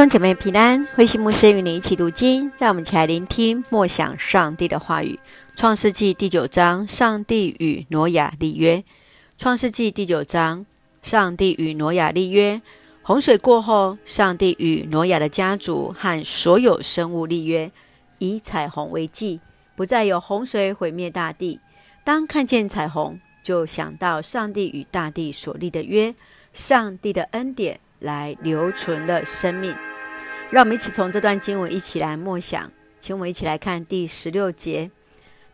兄姐妹平安，慧馨牧师与你一起读经，让我们一起来聆听默想上帝的话语。创世纪第九章，上帝与挪亚立约。创世纪第九章，上帝与挪亚立约。洪水过后，上帝与挪亚的家族和所有生物立约，以彩虹为记，不再有洪水毁灭大地。当看见彩虹，就想到上帝与大地所立的约，上帝的恩典。来留存了生命，让我们一起从这段经文一起来默想，请我们一起来看第十六节。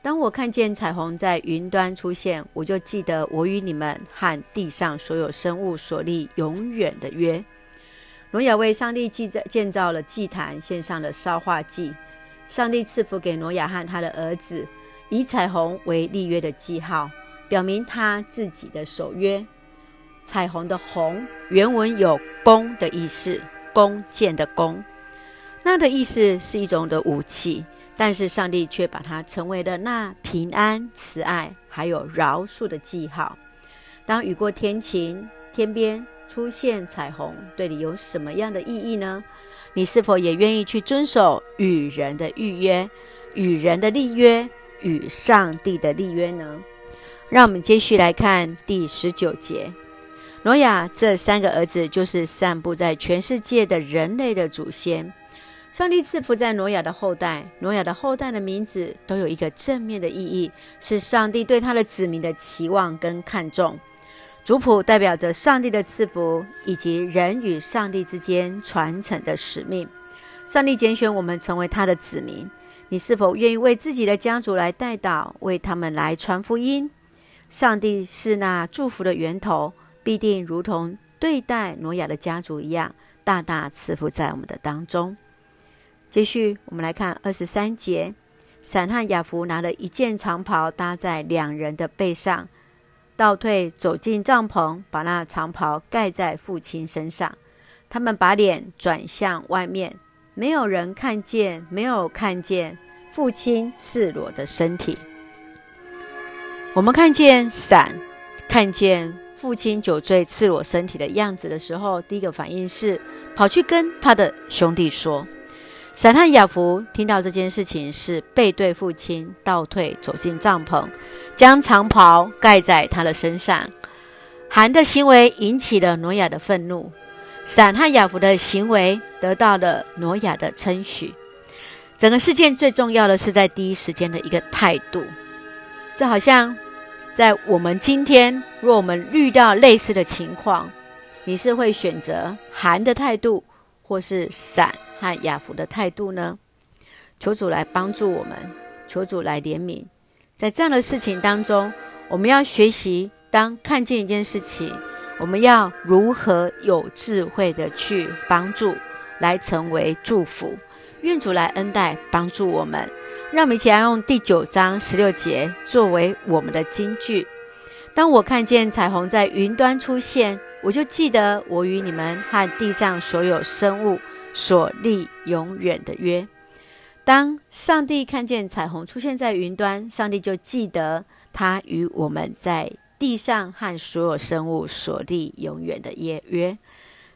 当我看见彩虹在云端出现，我就记得我与你们和地上所有生物所立永远的约。挪亚为上帝建造建造了祭坛，献上了烧化祭。上帝赐福给挪亚和他的儿子，以彩虹为立约的记号，表明他自己的守约。彩虹的“虹”原文有弓的意思，弓箭的“弓”，那的意思是一种的武器，但是上帝却把它成为了那平安、慈爱还有饶恕的记号。当雨过天晴，天边出现彩虹，对你有什么样的意义呢？你是否也愿意去遵守与人的预约、与人的立约、与上帝的立约呢？让我们继续来看第十九节。挪亚这三个儿子就是散布在全世界的人类的祖先。上帝赐福在挪亚的后代，挪亚的后代的名字都有一个正面的意义，是上帝对他的子民的期望跟看重。族谱代表着上帝的赐福，以及人与上帝之间传承的使命。上帝拣选我们成为他的子民，你是否愿意为自己的家族来代祷，为他们来传福音？上帝是那祝福的源头。必定如同对待挪亚的家族一样，大大赐福在我们的当中。继续，我们来看二十三节：闪和雅弗拿了一件长袍搭在两人的背上，倒退走进帐篷，把那长袍盖在父亲身上。他们把脸转向外面，没有人看见，没有看见父亲赤裸的身体。我们看见闪，看见。父亲酒醉赤裸身体的样子的时候，第一个反应是跑去跟他的兄弟说。闪和雅弗听到这件事情，是背对父亲，倒退走进帐篷，将长袍盖在他的身上。韩的行为引起了挪亚的愤怒，闪和雅弗的行为得到了挪亚的称许。整个事件最重要的是在第一时间的一个态度，这好像。在我们今天，若我们遇到类似的情况，你是会选择含的态度，或是闪和雅弗的态度呢？求主来帮助我们，求主来怜悯。在这样的事情当中，我们要学习，当看见一件事情，我们要如何有智慧的去帮助，来成为祝福。愿主来恩待，帮助我们。让我们一起来用第九章十六节作为我们的金句。当我看见彩虹在云端出现，我就记得我与你们和地上所有生物所立永远的约。当上帝看见彩虹出现在云端，上帝就记得他与我们在地上和所有生物所立永远的约约。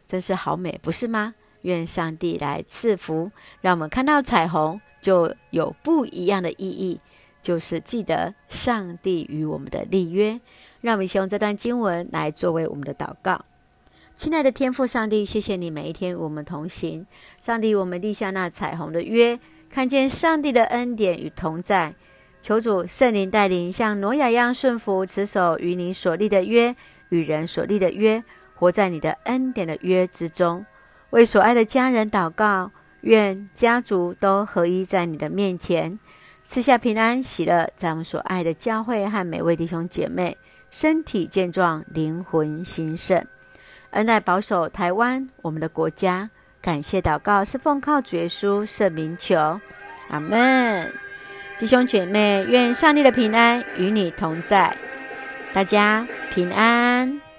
真是好美，不是吗？愿上帝来赐福，让我们看到彩虹。就有不一样的意义，就是记得上帝与我们的立约。让我们先用这段经文来作为我们的祷告。亲爱的天父上帝，谢谢你每一天与我们同行。上帝，我们立下那彩虹的约，看见上帝的恩典与同在。求主圣灵带领，像挪亚一样顺服，持守与你所立的约，与人所立的约，活在你的恩典的约之中。为所爱的家人祷告。愿家族都合一在你的面前，赐下平安喜乐，在我们所爱的教会和每位弟兄姐妹身体健壮，灵魂兴盛，恩待保守台湾我们的国家。感谢祷告是奉靠主耶稣圣名求，阿门。弟兄姐妹，愿上帝的平安与你同在，大家平安。